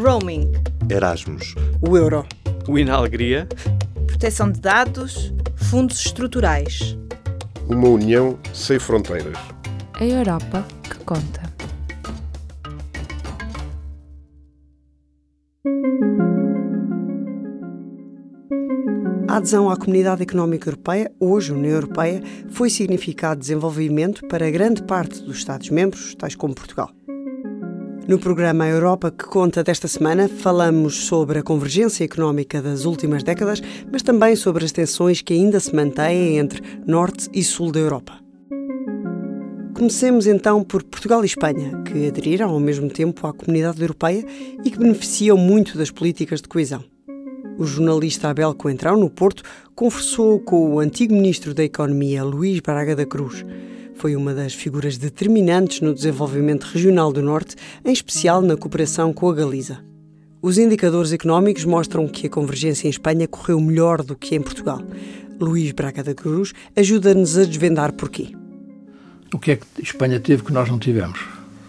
Roaming. Erasmus. O euro. O Inalegria. Proteção de dados. Fundos estruturais. Uma união sem fronteiras. A Europa que conta. A adesão à Comunidade Económica Europeia, hoje União Europeia, foi significado de desenvolvimento para grande parte dos Estados-membros, tais como Portugal. No programa Europa que conta desta semana, falamos sobre a convergência económica das últimas décadas, mas também sobre as tensões que ainda se mantêm entre Norte e Sul da Europa. Comecemos então por Portugal e Espanha, que aderiram ao mesmo tempo à Comunidade Europeia e que beneficiam muito das políticas de coesão. O jornalista Abel Coentrão, no Porto, conversou com o antigo ministro da Economia, Luís Braga da Cruz. Foi uma das figuras determinantes no desenvolvimento regional do Norte, em especial na cooperação com a Galiza. Os indicadores económicos mostram que a convergência em Espanha correu melhor do que em Portugal. Luís Braga da Cruz ajuda-nos a desvendar porquê. O que é que Espanha teve que nós não tivemos?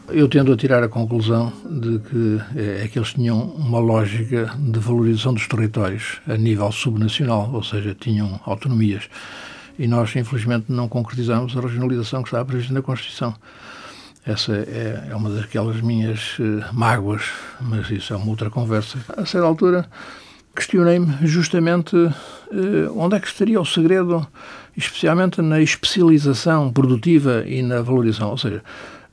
Eu tendo a tirar a conclusão de que é, é que eles tinham uma lógica de valorização dos territórios a nível subnacional, ou seja, tinham autonomias. E nós, infelizmente, não concretizamos a regionalização que estava prevista na Constituição. Essa é, é uma daquelas minhas uh, mágoas, mas isso é uma outra conversa. A certa altura, questionei-me justamente uh, onde é que estaria o segredo, especialmente na especialização produtiva e na valorização. Ou seja,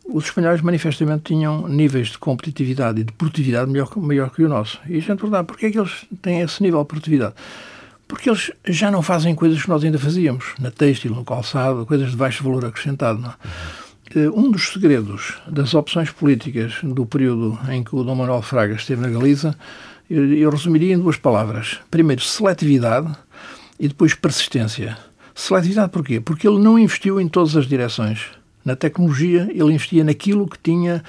os espanhóis manifestamente tinham níveis de competitividade e de produtividade maior, maior que o nosso. E a gente pergunta, porquê é que eles têm esse nível de produtividade? Porque eles já não fazem coisas que nós ainda fazíamos, na têxtil, no calçado, coisas de baixo valor acrescentado. É? Um dos segredos das opções políticas do período em que o Dom Manuel Fraga esteve na Galiza, eu, eu resumiria em duas palavras. Primeiro, seletividade e depois persistência. Seletividade porquê? Porque ele não investiu em todas as direções na tecnologia, ele investia naquilo que tinha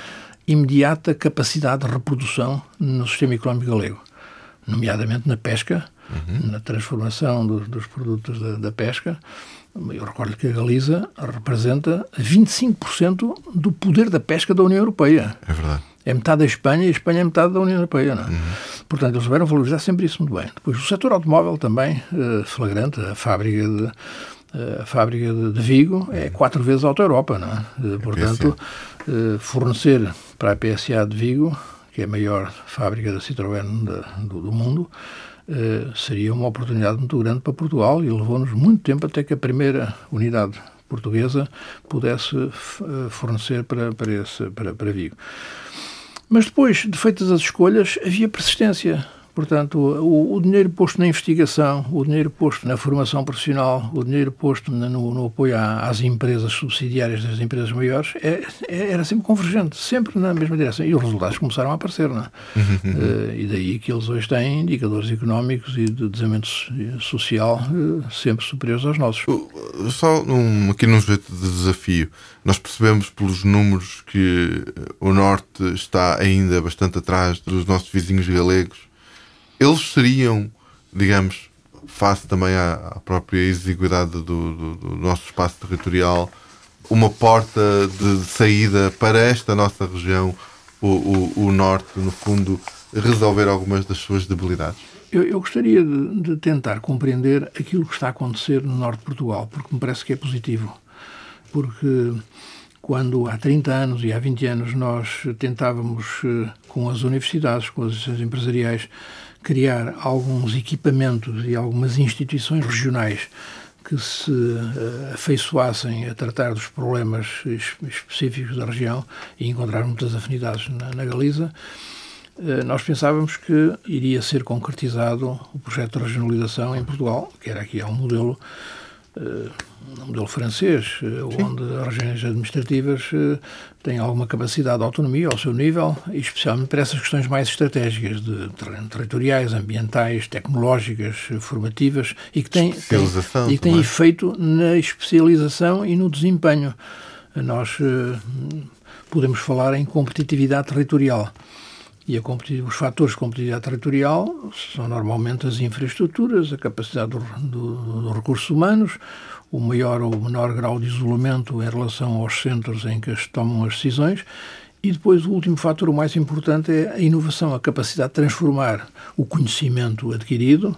imediata capacidade de reprodução no sistema económico galego, nomeadamente na pesca, uhum. na transformação do, dos produtos da, da, pesca. Eu recordo que a Galiza representa 25% do poder da pesca da União Europeia. É verdade. É metade da Espanha e a Espanha é metade da União Europeia. Não é? uhum. Portanto, eles souberam valorizar sempre isso muito bem. Depois, o setor automóvel também, eh, flagrante, a fábrica de a fábrica de Vigo é quatro vezes a Auto Europa, não é? Eh, portanto, eh, fornecer para a PSA de Vigo, que é a maior fábrica da Citroën do, do mundo, eh, seria uma oportunidade muito grande para Portugal e levou-nos muito tempo até que a primeira unidade portuguesa pudesse fornecer para, para, esse, para, para Vigo. Mas depois de feitas as escolhas, havia persistência. Portanto, o, o, dinheiro posto na investigação, o dinheiro posto na formação profissional, o dinheiro posto no, no apoio às empresas subsidiárias das empresas maiores é, é, era sempre convergente, sempre na mesma direção. E os resultados começaram a aparecer, não é? uh, e daí que eles hoje têm indicadores económicos e de desenvolvimento social uh, sempre superiores aos nossos. Só num, aqui num jeito de desafio, nós percebemos pelos números que o Norte está ainda bastante atrás dos nossos vizinhos galegos eles seriam, digamos, face também à, à própria exiguidade do, do, do, nosso espaço territorial, uma porta de saída para esta nossa região, o, o, o Norte, no fundo, resolver algumas das suas debilidades? Eu, eu gostaria de, de, tentar compreender aquilo que está a acontecer no Norte de Portugal, porque me parece que é positivo. Porque quando há 30 anos e há 20 anos nós tentávamos, eh, com as universidades, com as associações empresariais, criar alguns equipamentos e algumas instituições regionais que se uh, afeiçoassem a tratar dos problemas específicos da região e encontrar muitas afinidades na, na Galiza, uh, nós pensávamos que iria ser concretizado o projeto de regionalização em Portugal, que era aqui há um modelo uh, um modelo francês, Sim. onde as regiões administrativas têm alguma capacidade de autonomia ao seu nível, especialmente para essas questões mais estratégicas, de territoriais, ambientais, tecnológicas, formativas, e que têm, e que têm efeito na especialização e no desempenho. Nós podemos falar em competitividade territorial. E os fatores de competitividade territorial são normalmente as infraestruturas, a capacidade dos do, do recursos humanos, o maior ou menor grau de isolamento em relação aos centros em que se tomam as decisões E depois o último fator, o mais importante, é a inovação, a capacidade de transformar o conhecimento adquirido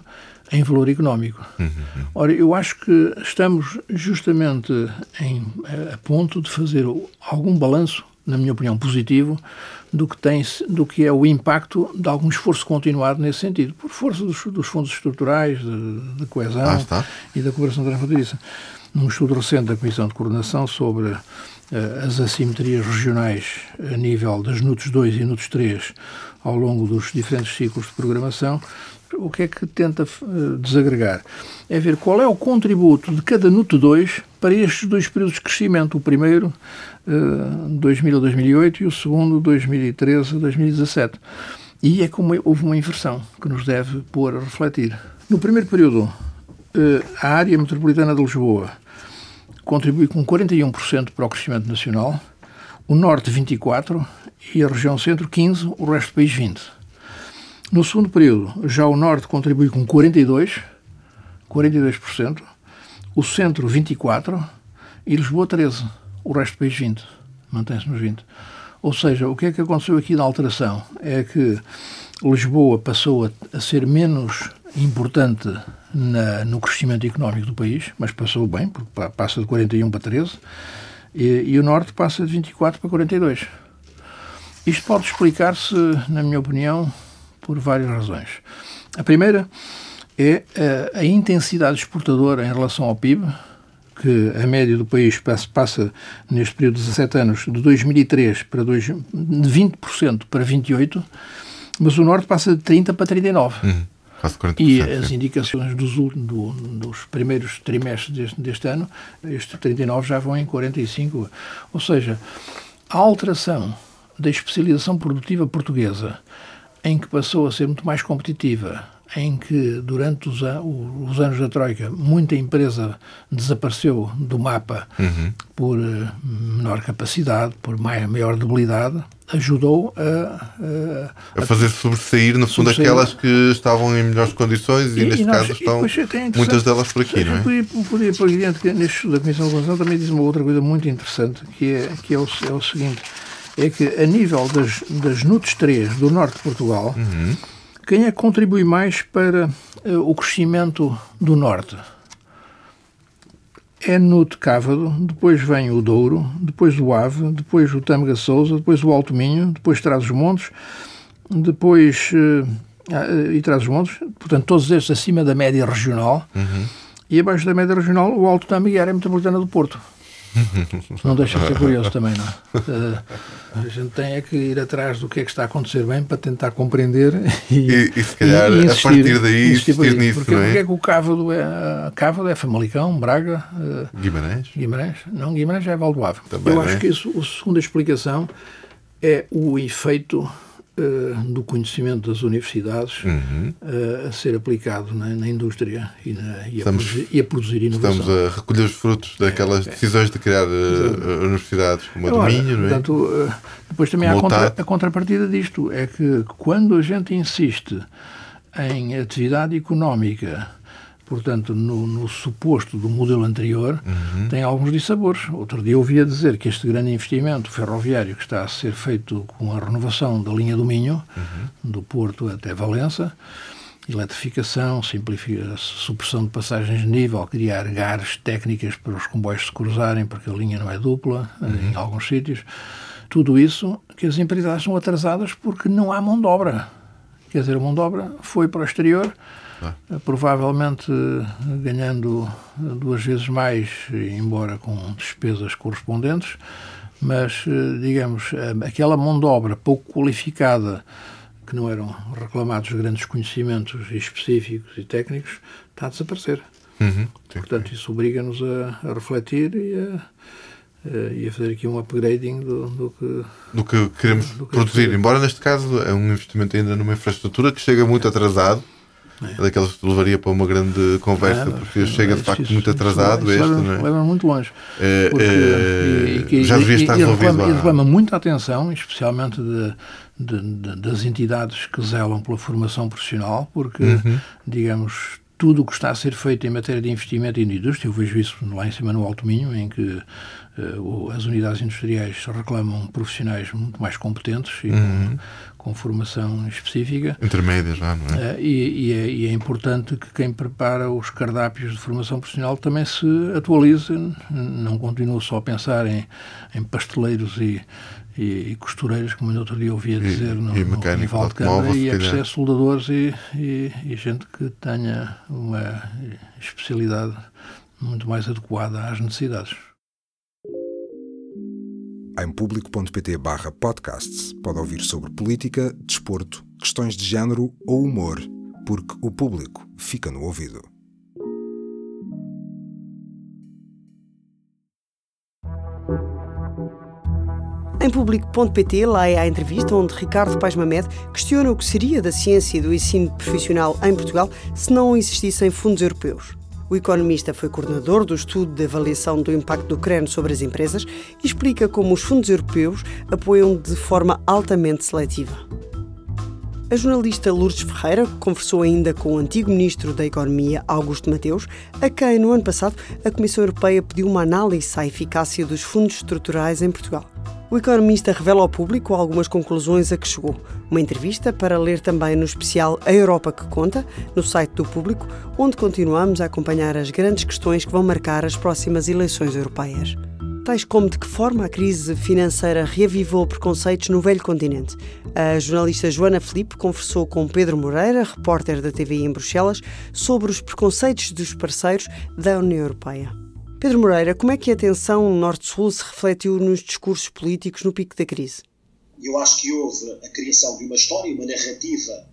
em valor económico. Uhum. Ora, eu acho que estamos justamente em, a ponto de fazer algum balanço, na minha opinião, positivo, do que, tem, do que é o impacto de algum esforço continuado nesse sentido, por força dos, dos fundos estruturais, de, de coesão ah, e da cooperação transfronteiriça. Num estudo recente da Comissão de Coordenação sobre as assimetrias regionais a nível das NUTS 2 e NUTS 3 ao longo dos diferentes ciclos de programação, o que é que tenta uh, desagregar? É ver qual é o contributo de cada NUT 2 para estes dois períodos de crescimento. O primeiro, uh, 2000 a 2008, e o segundo, 2013 a 2017. E é como houve uma inversão que nos deve pôr a refletir. No primeiro período, a área metropolitana de Lisboa contribui com 41% para o crescimento nacional, o Norte 24% e a região Centro 15%, o resto do país 20%. No segundo período, já o Norte contribui com 42%, 42%, o Centro 24% e Lisboa 13%, o resto do país 20%, mantém-se nos 20%. Ou seja, o que é que aconteceu aqui na alteração? É que Lisboa passou a, a ser menos importante na, no crescimento económico do país, mas passou bem, porque passa de 41 para 13, e, e o Norte passa de 24 para 42. Isto pode explicar-se, na minha opinião, por várias razões. A primeira é a, a intensidade exportadora em relação ao PIB, que a média do país passa, passa, neste período de 17 anos de 2003 para dois, de 20% para 28%, mas o Norte passa de 30% para 39%. Uhum. E as indicações dos, do, dos primeiros trimestres deste, deste ano, este 39 já vão em 45. Ou seja, a alteração da especialização produtiva portuguesa em que passou a ser muito mais competitiva, em que durante os, os anos da Troika muita empresa desapareceu do mapa uhum. por eh, menor capacidade, por maior debilidade, ajudou a, a, a fazer sobressair, no fundo, sobressair. aquelas que estavam em melhores condições e, e neste e nós, caso estão muitas delas por aqui, não é? Podia, por evidente que neste estudo da Comissão de Constituição também diz uma outra coisa muito interessante, que é, que é, o, é o seguinte é que a nível das, das NUTs 3 do norte de Portugal, uhum. quem é que contribui mais para uh, o crescimento do norte? É NUT Cávado, depois vem o Douro, depois o Ave, depois o Tâmega Souza, depois o Alto Minho, depois traz os Montes, depois uh, e traz os Montes, portanto todos estes acima da média regional, uhum. e abaixo da média regional o Alto Tâmega e a área metropolitana do Porto. Não deixa de ser curioso também, não é? A gente tem é que ir atrás do que é que está a acontecer bem para tentar compreender e, e, e se calhar e, insistir, a partir daí insistir, insistir nisso, porque, não é? Porque é que o Cávado é, Cávado é Famalicão, Braga... Eh, Guimarães? Guimarães? Não, Guimarães é Valdoavo. Eu acho é? que isso, a segunda explicação é o efeito do conhecimento das universidades uhum. uh, a ser aplicado na, na indústria e, na, e, estamos, a produzir, e, a produzir, inovação. Estamos a recolher os frutos daquelas é, é. decisões de criar uh, universidades como a do Minho, não é? Portanto, depois também há a, contra, a contrapartida disto, é que quando a gente insiste em atividade económica portanto, no, no, suposto do modelo anterior, uhum. tem alguns dissabores. Outro dia ouvia dizer que este grande investimento ferroviário que está a ser feito com a renovação da linha do Minho, uhum. do Porto até Valença, eletrificação, supressão de passagens de nível, criar gares técnicas para os comboios se cruzarem, porque a linha não é dupla uhum. em alguns sítios. Tudo isso que as empresas são atrasadas porque não há mão de obra. Quer dizer, a mão de obra foi para o exterior, é? Provavelmente ganhando duas vezes mais, embora com despesas correspondentes, mas, digamos, aquela mão de obra pouco qualificada, que não eram reclamados grandes conhecimentos específicos e técnicos, está a desaparecer. Uhum, Portanto, isso obriga-nos a, a, refletir e a, e a fazer aqui um upgrading do, do que, do que queremos do que produzir. Embora neste caso é um investimento ainda numa infraestrutura que chega muito atrasado é. daquelas que levaria para uma grande conversa, é, porque chega de facto isso, muito atrasado isso, este, leva, não é? Leva muito longe. É, porque, é, e, já devia estar e, resolvido. E reclama muita atenção, especialmente de, de, de, das entidades que zelam pela formação profissional, porque, uhum. digamos, tudo o que está a ser feito em matéria de investimento e de indústria, eu vejo isso lá em cima no Alto Minho, em que uh, as unidades industriais reclamam profissionais muito mais competentes e uhum. com, com, formação específica. Intermédias já, não é? Uh, e, e, é? e, é? importante que quem prepara os cardápios de formação profissional também se atualize, não continue só a pensar em, em pasteleiros e, e, costureiros, como no outro dia ouvia dizer no, e no, de Câmara, e é preciso soldadores e, e, gente que tenha uma especialidade muito mais adequada às necessidades. Em público.pt barra podcasts pode ouvir sobre política, desporto, questões de género ou humor, porque o público fica no ouvido. Em público.pt, lá é a entrevista onde Ricardo Paz Mamed questiona o que seria da ciência e do ensino profissional em Portugal se não existissem fundos europeus. O economista foi coordenador do estudo de avaliação do impacto do CREN sobre as empresas e explica como os fundos europeus apoiam de forma altamente seletiva. A jornalista Lourdes Ferreira conversou ainda com o antigo ministro da Economia, Augusto Mateus, a quem, no ano passado, a Comissão Europeia pediu uma análise à eficácia dos fundos estruturais em Portugal. O economista revela ao público algumas conclusões a que chegou. Uma entrevista para ler também no especial A Europa que Conta, no site do público, onde continuamos a acompanhar as grandes questões que vão marcar as próximas eleições europeias. Tais como de que forma a crise financeira reavivou preconceitos no velho continente. A jornalista Joana Felipe conversou com Pedro Moreira, repórter da TVI em Bruxelas, sobre os preconceitos dos parceiros da União Europeia. Pedro Moreira, como é que a tensão Norte-Sul se refletiu nos discursos políticos no pico da crise? Eu acho que houve a criação de uma história, uma narrativa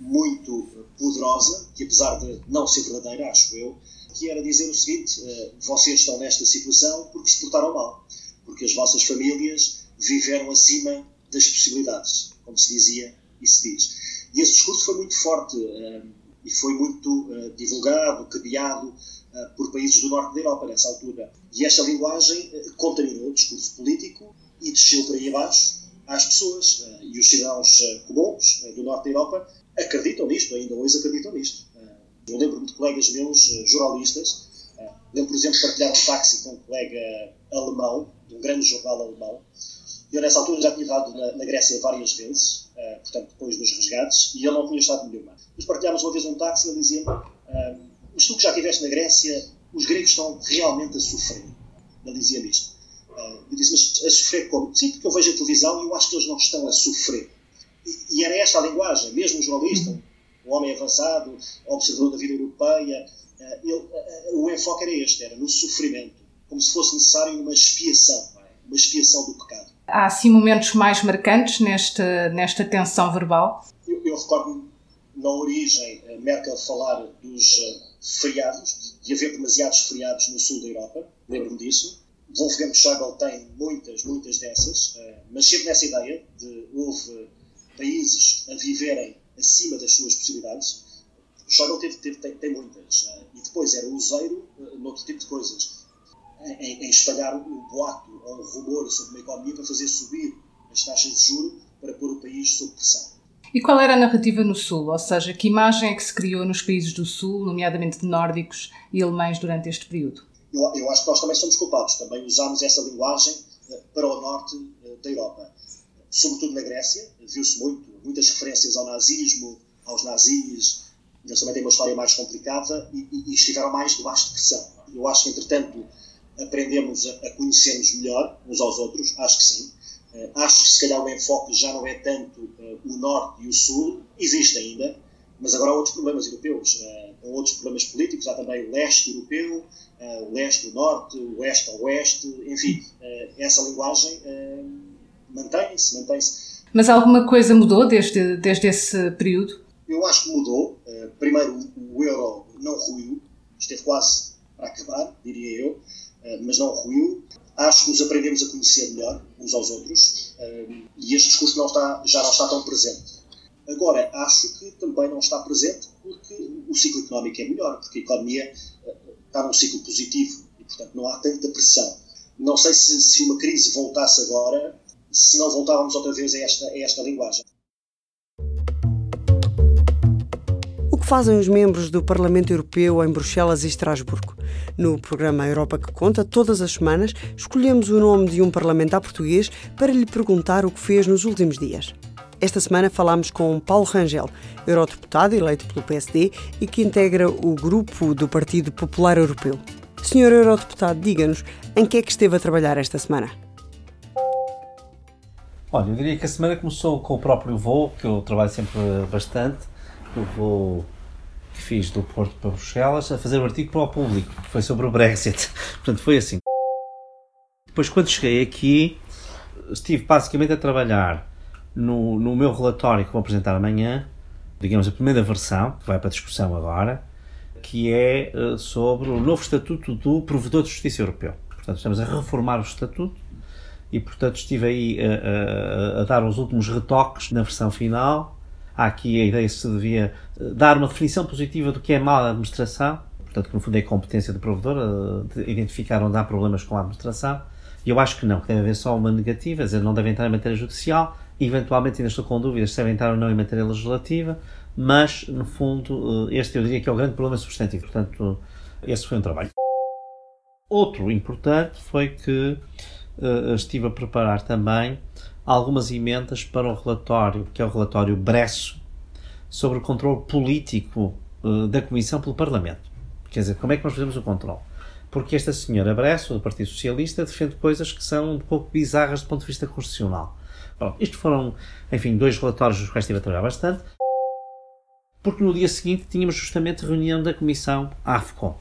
muito poderosa, que apesar de não ser verdadeira, acho eu, que era dizer o seguinte: eh, vocês estão nesta situação porque se portaram mal, porque as vossas famílias viveram acima das possibilidades, como se dizia e se diz. E esse discurso foi muito forte eh, e foi muito eh, divulgado, eh, por países do norte da Europa nessa altura. E esta linguagem contaminou o discurso político e desceu para aí abaixo às pessoas. E os cidadãos comuns do norte da Europa acreditam nisto, ainda hoje acreditam nisto. Eu lembro-me de colegas meus, jornalistas, lembro, por exemplo, de partilhar um táxi com um colega alemão, de um grande jornal alemão. Eu, nessa altura, já tinha estado na, na Grécia várias vezes, portanto, depois dos resgates, e ele não tinha estado nenhuma. Mas partilhámos uma vez um táxi e ele dizia-me mas tu que já estiveste na Grécia, os gregos estão realmente a sofrer. Ele dizia-me isto. Uh, eu disse, mas a sofrer como? Sim, porque eu vejo a televisão e eu acho que eles não estão a sofrer. E, e era esta a linguagem, mesmo o jornalista. O homem avançado, observador da vida europeia, uh, ele, uh, o enfoque era este, era no sofrimento, como se fosse necessário uma expiação, uma expiação do pecado. Há assim momentos mais marcantes nesta, nesta tensão verbal? Eu, eu recordo na origem Merkel falar dos feriados, de haver demasiados feriados no sul da Europa, lembro-me disso. Wolfgang Schäuble tem muitas, muitas dessas, eh, mas sempre nessa ideia de houve países a viverem acima das suas possibilidades. Schäuble teve, teve, tem, tem muitas. Eh, e depois era useiro uh, noutro tipo de coisas. Em, em espalhar um boato ou um rumor sobre uma economia para fazer subir as taxas de juro para pôr o país sob pressão. E qual era a narrativa no Sul? Ou seja, que imagem é que se criou nos países do Sul, nomeadamente nórdicos e alemães, durante este período? Eu, eu acho que nós também somos culpados. Também usámos essa linguagem uh, para o norte uh, da Europa. Sobretudo na Grécia, viu-se muito, muitas referências ao nazismo, aos nazis. Eles também têm uma história mais complicada e, e, e estiveram mais debaixo de pressão. Eu acho que, entretanto, aprendemos a, a conhecer-nos melhor uns aos outros, acho que sim. Uh, acho que se calhar o enfoque já não é tanto uh, o norte e o sul, existe ainda, mas agora há outros problemas europeus, uh, outros problemas políticos, há também o leste europeu, o leste, o norte, o oeste, o oeste, enfim, essa linguagem mantém-se, mantém-se. Mas alguma coisa mudou desde, desde esse período? Eu acho que mudou. primeiro, o euro não ruiu, esteve quase para acabar, diria eu, mas não ruiu. Acho que nos aprendemos a conhecer melhor uns aos outros um, e este discurso não está, já não está tão presente. Agora, acho que também não está presente porque o ciclo económico é melhor, porque a economia está num ciclo positivo e, portanto, não há tanta pressão. Não sei se, se uma crise voltasse agora, se não voltávamos outra vez a esta, a esta linguagem. que fazem os membros do Parlamento Europeu em Bruxelas e Estrasburgo. No programa Europa que Conta, todas as semanas, escolhemos o nome de um parlamentar português para lhe perguntar o que fez nos últimos dias. Esta semana falámos com Paulo Rangel, eurodeputado eleito pelo PSD e que integra o grupo do Partido Popular Europeu. Senhor eurodeputado, diga-nos em que é que esteve a trabalhar esta semana? Olha, eu diria que a semana começou com o próprio voo, que eu trabalho sempre bastante, o voo que fiz do Porto para Bruxelas, a fazer um artigo para o público, que foi sobre o Brexit. Portanto, foi assim. Depois, quando cheguei aqui, estive basicamente a trabalhar no, no meu relatório que vou apresentar amanhã, digamos a primeira versão, que vai para discussão agora, que é uh, sobre o novo estatuto do provedor de justiça europeu. Portanto, estamos a reformar o estatuto e, portanto, estive aí a, a, a, dar os últimos retoques na versão final. Há aqui a ideia se devia eh, dar uma definição positiva do que é má administração, portanto, que no fundo é competência do provedor, de identificar onde há problemas com a administração. E eu acho que não, que deve haver só uma negativa, dizer, não deve entrar em matéria judicial, eventualmente ainda estou com dúvidas se deve entrar ou não em matéria legislativa, mas, no fundo, eh, este eu diria que é o grande problema substantivo. Portanto, esse foi um trabalho. Outro importante foi que uh, estive a preparar também algumas emendas para o relatório, que é o relatório Bresso, sobre o controle político uh, da Comissão pelo Parlamento. Quer dizer, como é que nós fazemos o controle? Porque esta senhora Bresso, do Partido Socialista, defende coisas que são um pouco bizarras do ponto de vista constitucional. Isto foram, enfim, dois relatórios dos quais estive a trabalhar bastante, porque no dia seguinte tínhamos justamente reunião da Comissão AFCOM,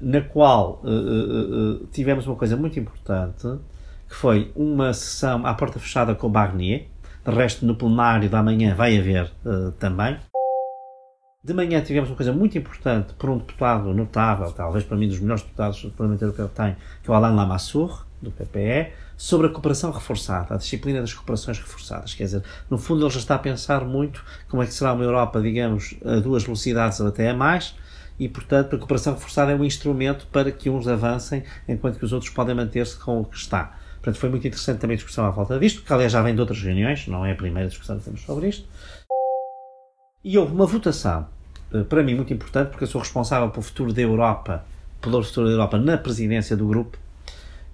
na qual uh, uh, tivemos uma coisa muito importante, que foi uma sessão à porta fechada com o Barnier. De resto, no plenário da manhã vai haver uh, também. De manhã tivemos uma coisa muito importante por um deputado notável, talvez para mim dos melhores deputados do Parlamento Europeu que tem, que é o Alain Lamassoure, do PPE, sobre a cooperação reforçada, a disciplina das cooperações reforçadas. Quer dizer, no fundo ele já está a pensar muito como é que será uma Europa, digamos, a duas velocidades ou até a mais, e, portanto, a cooperação reforçada é um instrumento para que uns avancem enquanto que os outros podem manter-se com o que está. Portanto, foi muito interessante também a discussão à volta disto, que aliás já vem de outras reuniões, não é a primeira discussão que temos sobre isto. E houve uma votação, eh, para mim muito importante, porque eu sou responsável pelo futuro da Europa, pelo futuro da Europa na presidência do grupo,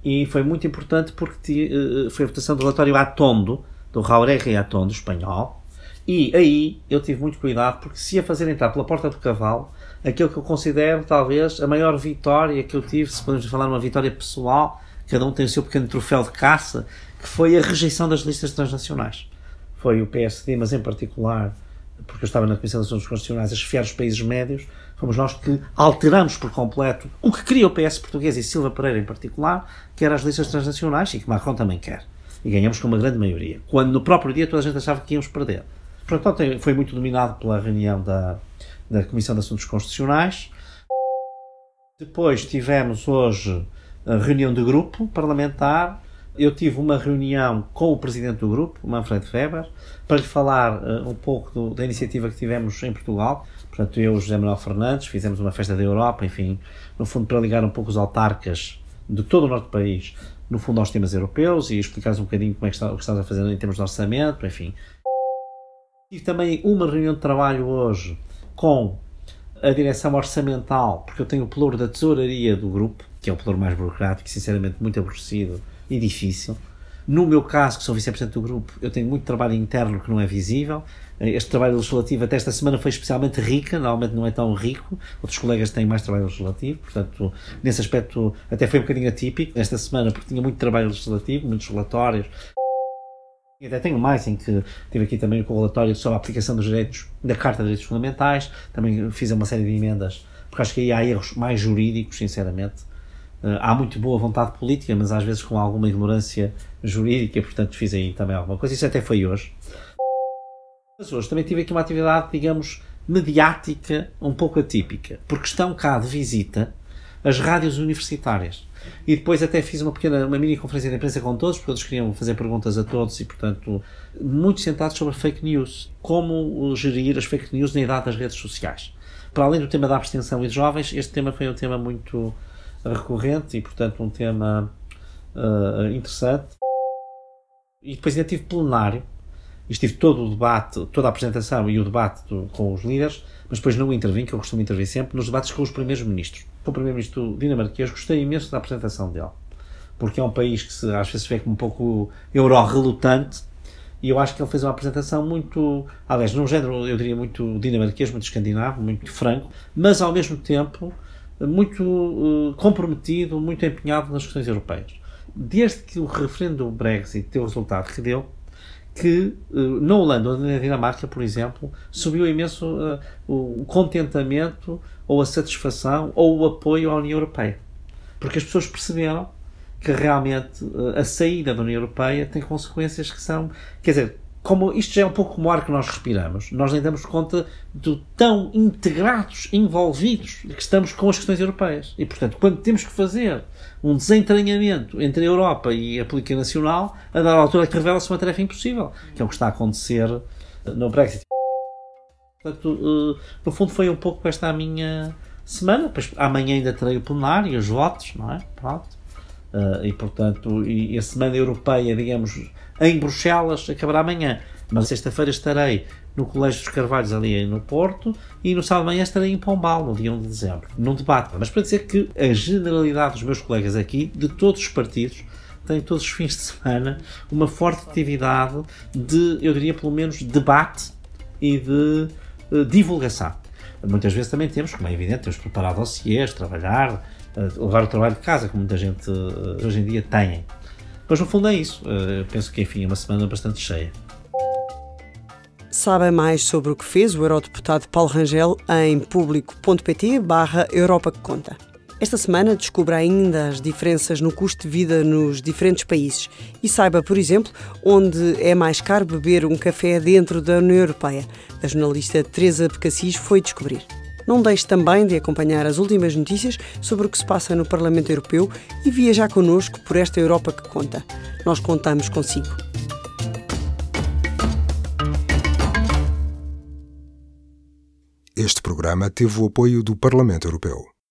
e foi muito importante porque eh, foi a votação do relatório Atondo, do Jauregui Atondo, espanhol, e aí eu tive muito cuidado porque se ia fazer entrar pela porta do cavalo aquilo que eu considero talvez a maior vitória que eu tive, se podemos falar uma vitória pessoal, cada um tem o seu pequeno troféu de caça, que foi a rejeição das listas transnacionais. Foi o PSD, mas em particular, porque eu estava na Comissão de Assuntos Constitucionais, a chefiar os países médios, fomos nós que alteramos por completo o que queria o PS português e Silva Pereira em particular, que eram as listas transnacionais e que Macron também quer. E ganhamos com uma grande maioria. Quando no próprio dia toda a gente achava que íamos perder. Portanto, foi muito dominado pela reunião da, da Comissão de Assuntos Constitucionais. Depois tivemos hoje reunião de grupo parlamentar. Eu tive uma reunião com o presidente do grupo, Manfred Weber, para lhe falar uh, um pouco do, da iniciativa que tivemos em Portugal. Portanto, eu José Manuel Fernandes fizemos uma festa da Europa, enfim, no fundo para ligar um pouco os autarcas de todo o norte do país, no fundo aos temas europeus e explicar um bocadinho como é que está, o que estamos a fazer em termos de orçamento, enfim. Tive também uma reunião de trabalho hoje com a direção orçamental, porque eu tenho o pluro da tesouraria do grupo, que é o pluro mais burocrático, sinceramente muito aborrecido e difícil. No meu caso, que sou vice-presidente do grupo, eu tenho muito trabalho interno que não é visível. Este trabalho legislativo até esta semana foi especialmente rica, normalmente não é tão rico. Outros colegas têm mais trabalho legislativo, portanto, nesse aspecto até foi um bocadinho atípico esta semana, porque tinha muito trabalho legislativo, muitos relatórios, e até tenho mais, em que tive aqui também o relatório sobre a aplicação dos direitos da Carta de Direitos Fundamentais, também fiz uma série de emendas, porque acho que aí há erros mais jurídicos, sinceramente. Uh, há muito boa vontade política, mas às vezes com alguma ignorância jurídica, portanto fiz aí também alguma coisa. Isso até foi hoje. Mas hoje também tive aqui uma atividade, digamos, mediática um pouco atípica, porque estão cá de visita as rádios universitárias. E depois até fiz uma pequena, uma mini conferência de imprensa com todos, porque eles queriam fazer perguntas a todos e, portanto, muito sentados sobre fake news. Como gerir as fake news na idade das redes sociais. Para além do tema da abstenção e de jovens, este tema foi um tema muito recorrente e, portanto, um tema uh, interessante. E depois ainda tive plenário. estive todo o debate, toda a apresentação e o debate do, com os líderes, mas depois não intervim, que eu costumo intervir sempre, nos debates com os primeiros ministros. Com o primeiro-ministro dinamarquês, gostei imenso da apresentação dele, porque é um país que se, às vezes vê como um pouco euro-relutante, e eu acho que ele fez uma apresentação muito, aliás, num género, eu diria, muito dinamarquês, muito escandinavo, muito franco, mas ao mesmo tempo muito uh, comprometido, muito empenhado nas questões europeias. Desde que o referendo do Brexit deu o resultado que deu, que uh, na Holanda ou na Dinamarca, por exemplo, subiu imenso uh, o contentamento ou a satisfação ou o apoio à União Europeia. Porque as pessoas perceberam que realmente a saída da União Europeia tem consequências que são. Quer dizer, como isto já é um pouco como o ar que nós respiramos, nós nem damos conta do tão integrados, envolvidos que estamos com as questões europeias. E, portanto, quando temos que fazer um desentranhamento entre a Europa e a política nacional, a dar altura que revela-se uma tarefa impossível, que é o que está a acontecer no Brexit. Portanto, eh, no fundo foi um pouco esta a minha semana, pois amanhã ainda terei o plenário, os votos, não é? Pronto. Eh, e, portanto, e a semana europeia, digamos, em Bruxelas acabará amanhã. Mas sexta-feira estarei no Colégio dos Carvalhos, ali no Porto, e no sábado manhã estarei em Pombal, no dia 1 de dezembro, num debate. Mas para dizer que a generalidade dos meus colegas aqui, de todos os partidos, tem todos os fins de semana uma forte atividade de, eu diria, pelo menos, debate e de uh, divulgação. Muitas vezes também temos, como é evidente, temos preparado dossiês, trabalhar, uh, levar o trabalho de casa, como muita gente uh, hoje em dia tem. Mas no fundo é isso. Uh, penso que, enfim, é uma semana bastante cheia. Sabe mais sobre o que fez o eurodeputado Paulo Rangel em público.pt barra Europa que Conta. Esta semana descubra ainda as diferenças no custo de vida nos diferentes países e saiba, por exemplo, onde é mais caro beber um café dentro da União Europeia. A jornalista Teresa Becassis foi descobrir. Não deixe também de acompanhar as últimas notícias sobre o que se passa no Parlamento Europeu e viajar connosco por esta Europa que conta. Nós contamos consigo. Este programa teve o apoio do Parlamento Europeu.